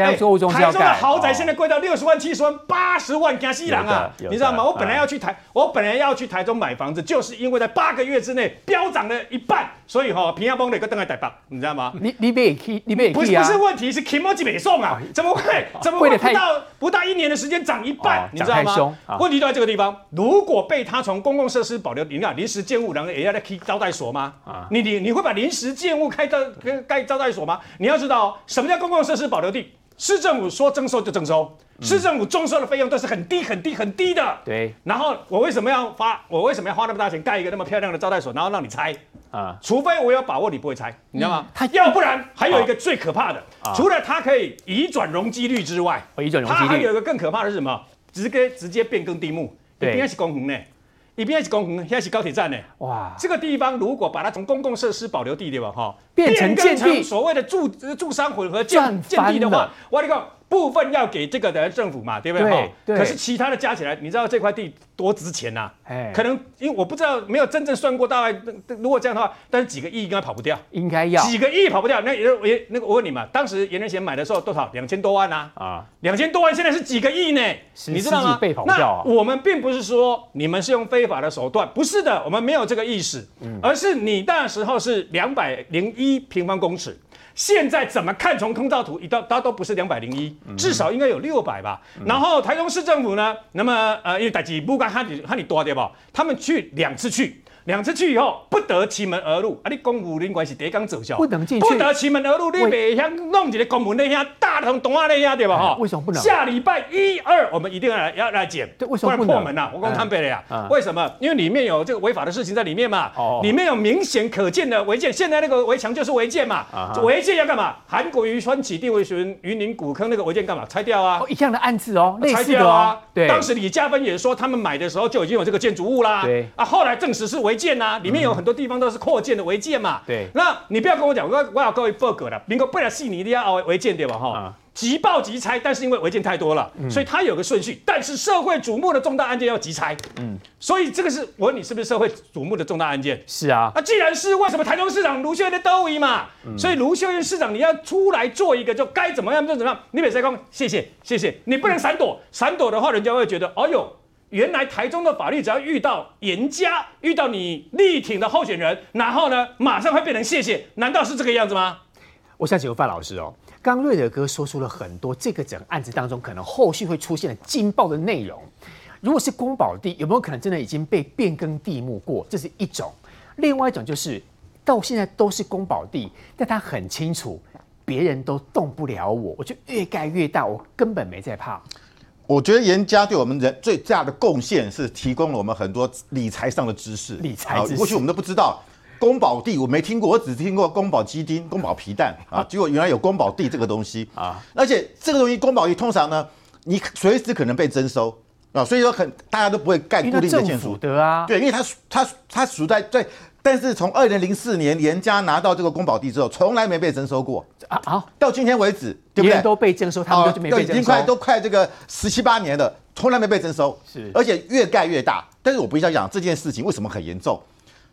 中的豪宅现在贵到六十万、七十万、八十万，加西郎啊，你知道吗？我本来要去台，我本来要去台中买房子，就是因为在八个月之内飙涨了一半，所以哈，平阳崩了一个灯来台北，你知道吗？你你别去，你别去不是不是问题，是 Kimochi 没送啊，怎么会？怎么会不到不到一年的时间涨一半？你知道吗？问题就在这个地方，如果被他从公共设施保留，你看临时建物，然后也要来开招待所吗？你你你会把临时建物开到盖招待所吗？你要知道，什么叫公共设施保留地？市政府说征收就征收，市政府征收的费用都是很低很低很低的。对。然后我为什么要花？我为什么要花那么大钱盖一个那么漂亮的招待所，然后让你拆？啊，除非我有把握你不会拆，你知道吗？他要不然还有一个最可怕的，除了它可以移转容积率之外，移转容积率，它还有一个更可怕的是什么？直接直接变更地目，对，边是公园呢？一边是公园，现在是高铁站呢。哇，这个地方如果把它从公共设施保留地对吧？哈，变成建地，所谓的住住商混合建建地的话，我跟你讲。部分要给这个的政府嘛，对不对？对，对。可是其他的加起来，你知道这块地多值钱呐？哎，可能因为我不知道，没有真正算过，大概如果这样的话，但是几个亿应该跑不掉，应该要几个亿跑不掉。那也也那个，我问你嘛，当时颜仁贤买的时候多少？两千多万呐？啊，两千多万，现在是几个亿呢？你知道吗？被跑掉啊。那我们并不是说你们是用非法的手段，不是的，我们没有这个意思，而是你那时候是两百零一平方公尺。现在怎么看？从空照图一到，它都不是两百零一，至少应该有六百吧。然后台中市政府呢，那么呃，因为代志不管哈你哈你多对吧？他们去两次去。两次去以后不得其门而入，啊！你公务人员是第一刚走销，不能进去，不得其门而入。你别想弄一个公门那样大的同东亚那样对吧？哈，为什么不能？下礼拜一二我们一定要来要来检，对，为什么不能？不然破门呐！我刚刚坦白了呀，为什么？因为里面有这个违法的事情在里面嘛，哦，里面有明显可见的违建，现在那个围墙就是违建嘛，违建要干嘛？韩国瑜川起地围巡云林古坑那个违建干嘛？拆掉啊！一样的案子哦，拆掉啊！对，当时李嘉芬也说他们买的时候就已经有这个建筑物啦，对啊，后来证实是违建呐，里面有。很多地方都是扩建的违建嘛，对。那你不要跟我讲，我我要各位报告了，民国不了细你的要违建对吧？哈，即报即拆，但是因为违建太多了，所以它有个顺序。但是社会瞩目的重大案件要即拆，嗯。所以这个是我问你，是不是社会瞩目的重大案件？是啊。那既然是，为什么台中市长卢秀燕的都一嘛？所以卢秀燕市长你要出来做一个，就该怎么样就怎么样。你别再讲，谢谢谢谢，你不能闪躲，闪躲的话，人家会觉得，哎呦。原来台中的法律只要遇到颜家，遇到你力挺的候选人，然后呢，马上会变成谢谢，难道是这个样子吗？我想请问范老师哦，刚瑞德哥说出了很多这个整个案子当中可能后续会出现的惊爆的内容。如果是公保地，有没有可能真的已经被变更地目过？这是一种。另外一种就是到现在都是公保地，但他很清楚别人都动不了我，我就越盖越大，我根本没在怕。我觉得严家对我们人最大的贡献是提供了我们很多理财上的知识。理财知识，过去我们都不知道宫保地，我没听过，我只听过宫保鸡丁、宫保皮蛋 啊。结果原来有宫保地这个东西啊！而且这个东西宫保地通常呢，你随时可能被征收啊，所以说很大家都不会盖固定的建筑的啊。对，因为它它它属在在。但是从二零零四年严家拿到这个宫保地之后，从来没被征收过啊！好，到今天为止，对不对？都被征收，他们都没被征收。已经快都快这个十七八年了，从来没被征收，是，而且越盖越大。但是我不想讲这件事情为什么很严重。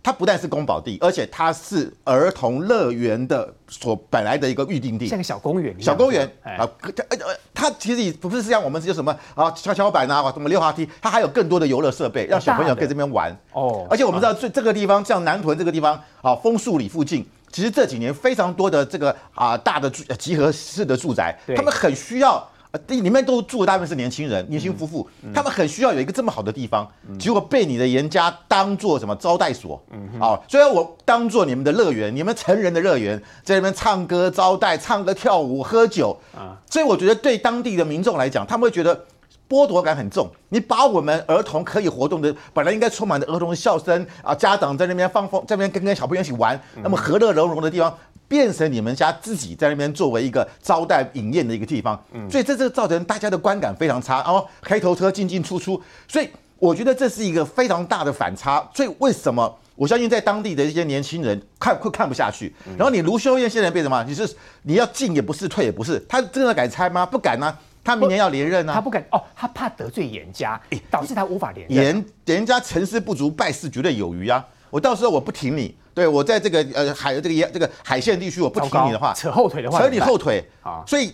它不但是宫保地，而且它是儿童乐园的所本来的一个预定地，像个小公园。小公园啊，它呃它其实也不是像我们这些什么啊跷跷板啊，什么溜滑梯，它还有更多的游乐设备，让小朋友可以这边玩。哦。而且我们知道这这个地方，像南屯这个地方啊，枫树里附近，其实这几年非常多的这个啊大的住集合式的住宅，他们很需要。呃，里面都住的大部分是年轻人、年轻夫妇，嗯嗯、他们很需要有一个这么好的地方，嗯、结果被你的严家当做什么招待所？嗯，啊，虽然我当做你们的乐园，你们成人的乐园，在那边唱歌招待、唱歌跳舞、喝酒啊，所以我觉得对当地的民众来讲，他们会觉得剥夺感很重。你把我们儿童可以活动的，本来应该充满的儿童的笑声啊，家长在那边放风，在那边跟跟小朋友一起玩，那么和乐融融的地方。变成你们家自己在那边作为一个招待饮宴的一个地方，嗯，所以这这造成大家的观感非常差，然后开头车进进出出，所以我觉得这是一个非常大的反差。所以为什么我相信在当地的一些年轻人看会看不下去？然后你卢修燕现在变什么？你是你要进也不是，退也不是，他真的敢拆吗？不敢啊！他明年要连任啊！他不敢哦，他怕得罪严家，导致他无法连任。严严家成事不足，败事绝对有余啊！我到时候我不挺你。对，我在这个呃海这个沿这个海线地区，我不听你的话，扯后腿的话，扯你后腿啊，所以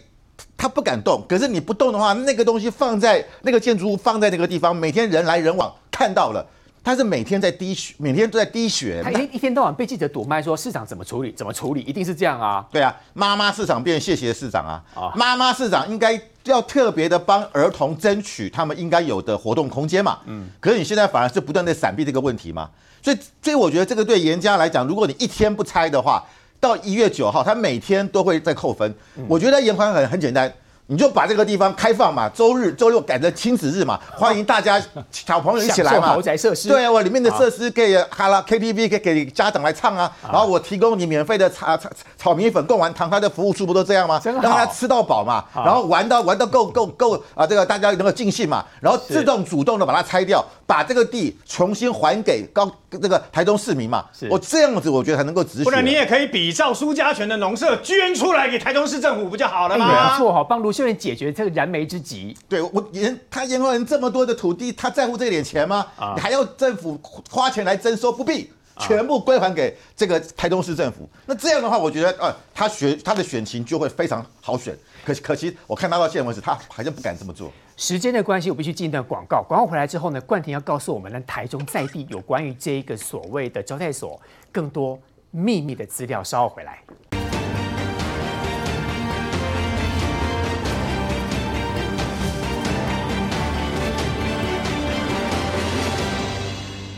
他不敢动。可是你不动的话，那个东西放在那个建筑物放在那个地方，每天人来人往看到了，他是每天在滴血，每天都在滴血。他一一天到晚被记者堵麦说市长怎么处理，怎么处理，一定是这样啊。对啊，妈妈市长变谢谢市长啊，妈妈市长应该要特别的帮儿童争取他们应该有的活动空间嘛。嗯，可是你现在反而是不断的闪避这个问题嘛。所以，所以我觉得这个对严家来讲，如果你一天不拆的话，到一月九号，他每天都会在扣分。我觉得严宽很很简单。你就把这个地方开放嘛，周日、周六改成亲子日嘛，欢迎大家小朋友一起来嘛。豪宅设施。对啊，我里面的设施可以哈拉 KTV，可以给家长来唱啊。然后我提供你免费的炒炒炒米粉、贡丸汤，他的服务处不都这样吗？让他吃到饱嘛，然后玩到玩到够够够啊，这个大家能够尽兴嘛。然后自动主动的把它拆掉，把这个地重新还给高这个台中市民嘛。我这样子我觉得才能够执行。不然你也可以比照苏家全的农舍捐出来给台中市政府不就好了吗？没错哈，帮卢。秀燕解决这个燃眉之急。对我严他严宽恒这么多的土地，他在乎这点钱吗？啊、你还要政府花钱来征收？不必，全部归还给这个台中市政府。那这样的话，我觉得呃，他选他的选情就会非常好选。可可惜，我看他到现在为止，他好像不敢这么做。时间的关系，我必须进一段广告。广告回来之后呢，冠廷要告诉我们，呢台中在地有关于这一个所谓的招待所更多秘密的资料，稍后回来。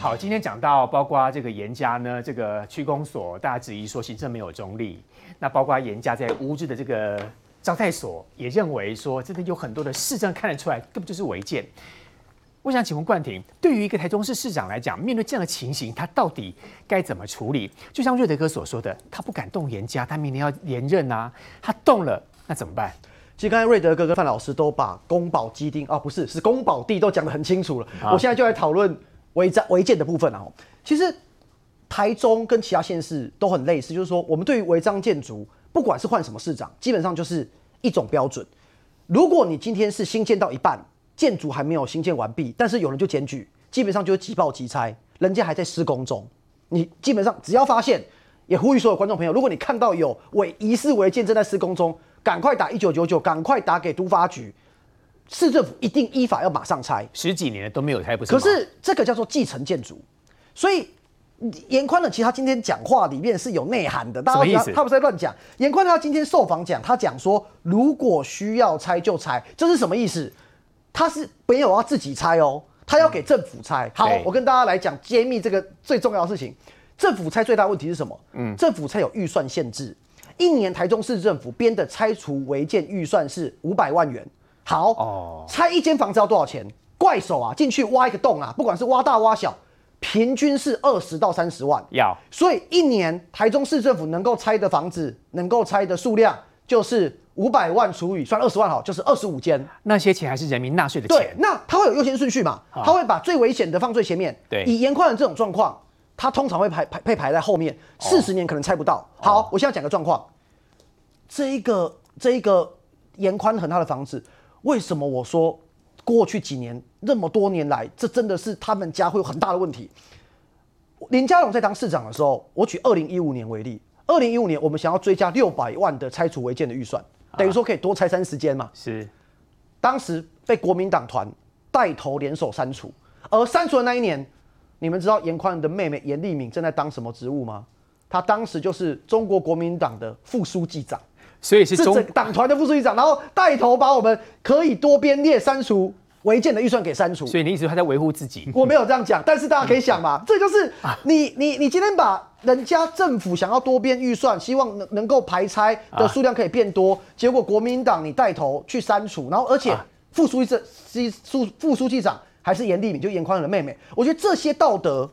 好，今天讲到包括这个严家呢，这个区公所，大家质疑说行政没有中立。那包括严家在乌日的这个招待所，也认为说真的有很多的市政看得出来，根本就是违建。我想请问冠廷，对于一个台中市市长来讲，面对这样的情形，他到底该怎么处理？就像瑞德哥所说的，他不敢动严家，他明年要连任啊，他动了，那怎么办？其实刚才瑞德哥跟范老师都把宫保鸡丁啊，不是，是宫保地都讲得很清楚了。啊、我现在就来讨论。违章违建的部分啊，其实台中跟其他县市都很类似，就是说我们对于违章建筑，不管是换什么市长，基本上就是一种标准。如果你今天是新建到一半，建筑还没有新建完毕，但是有人就检举，基本上就是即报即拆，人家还在施工中，你基本上只要发现，也呼吁所有观众朋友，如果你看到有违疑似违建正在施工中，赶快打一九九九，赶快打给都发局。市政府一定依法要马上拆，十几年都没有拆，不是？可是这个叫做继承建筑，所以严宽的其实他今天讲话里面是有内涵的，大家不他不是在乱讲。严宽他今天受访讲，他讲说如果需要拆就拆，这是什么意思？他是没有要自己拆哦，他要给政府拆。好，我跟大家来讲揭秘这个最重要的事情。政府拆最大问题是什么？嗯，政府拆有预算限制，一年台中市政府编的拆除违建预算是五百万元。好哦，拆一间房子要多少钱？怪手啊，进去挖一个洞啊，不管是挖大挖小，平均是二十到三十万。要，所以一年台中市政府能够拆的房子，能够拆的数量就是五百万除以算二十万好，就是二十五间。那些钱还是人民纳税的钱。对，那他会有优先顺序嘛？他会把最危险的放最前面。对，以严宽的这种状况，他通常会排排被排在后面，四十年可能拆不到。好，我现在讲个状况，这一个这一个严宽恒他的房子。为什么我说过去几年那么多年来，这真的是他们家会有很大的问题。林佳龙在当市长的时候，我举二零一五年为例，二零一五年我们想要追加六百万的拆除违建的预算，等于说可以多拆三十间嘛。是，当时被国民党团带头联手删除，而删除的那一年，你们知道严宽恒的妹妹严丽敏正在当什么职务吗？她当时就是中国国民党的副书记长，所以是中党团的副书记长，然后带头把我们可以多编列删除。违建的预算给删除，所以你一直他在维护自己。我没有这样讲，但是大家可以想嘛，这就是你你你今天把人家政府想要多编预算，希望能能够排拆的数量可以变多，结果国民党你带头去删除，然后而且副书记这副副书记长还是严立敏，就严宽仁的妹妹。我觉得这些道德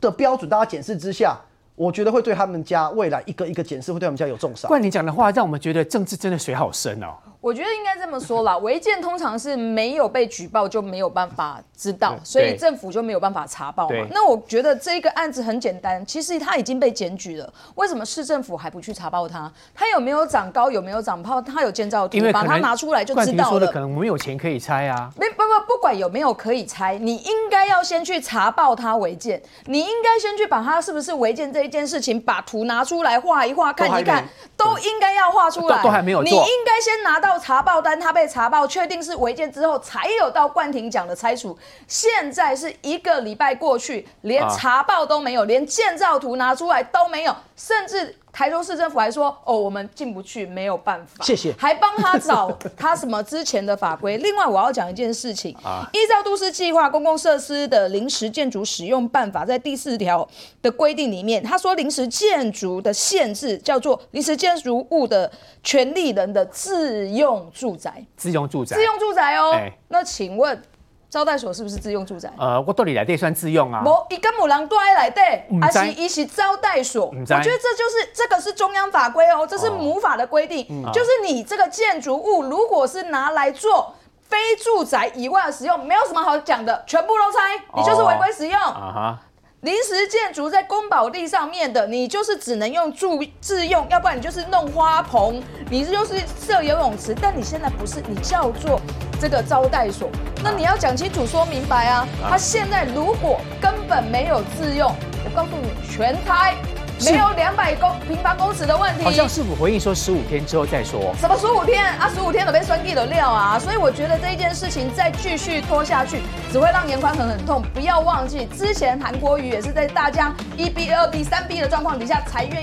的标准，大家检视之下，我觉得会对他们家未来一个一个检视，会对他们家有重伤。怪，你讲的话让我们觉得政治真的水好深哦。我觉得应该这么说啦，违建通常是没有被举报就没有办法知道，所以政府就没有办法查报嘛。那我觉得这个案子很简单，其实他已经被检举了，为什么市政府还不去查报他？他有没有长高，有没有长胖？他有建造图，把它拿出来就知道了。说的可能没有钱可以拆啊。没不不不管有没有可以拆，你应该要先去查报他违建，你应该先去把他是不是违建这一件事情，把图拿出来画一画，看一看，都应该要画出来。都还没有，你应该先拿到查报单，他。被查报确定是违建之后，才有到冠廷讲的拆除。现在是一个礼拜过去，连查报都没有，连建造图拿出来都没有，甚至。台中市政府还说：“哦，我们进不去，没有办法。”谢谢。还帮他找他什么之前的法规。另外，我要讲一件事情啊，依照都市计划公共设施的临时建筑使用办法，在第四条的规定里面，他说临时建筑的限制叫做临时建筑物的权利人的自用住宅。自用住宅。自用住宅哦。欸、那请问？招待所是不是自用住宅？呃，我到你来这算自用啊？无，伊跟母狼都爱来的，而且伊是招待所。我觉得这就是这个是中央法规哦，这是母法的规定，哦、就是你这个建筑物如果是拿来做非住宅以外的使用，没有什么好讲的，全部都拆，你就是违规使用。哦啊哈临时建筑在公保地上面的，你就是只能用住自用，要不然你就是弄花棚，你就是设游泳池。但你现在不是，你叫做这个招待所，那你要讲清楚说明白啊。他现在如果根本没有自用，我告诉你，全拆。没有两百公平方公尺的问题。好像市府回应说十五天之后再说。什么十五天啊？十五天都被酸地的料啊！所以我觉得这一件事情再继续拖下去，只会让严宽很很痛。不要忘记，之前韩国瑜也是在大家一逼、二逼、三逼的状况底下才愿意。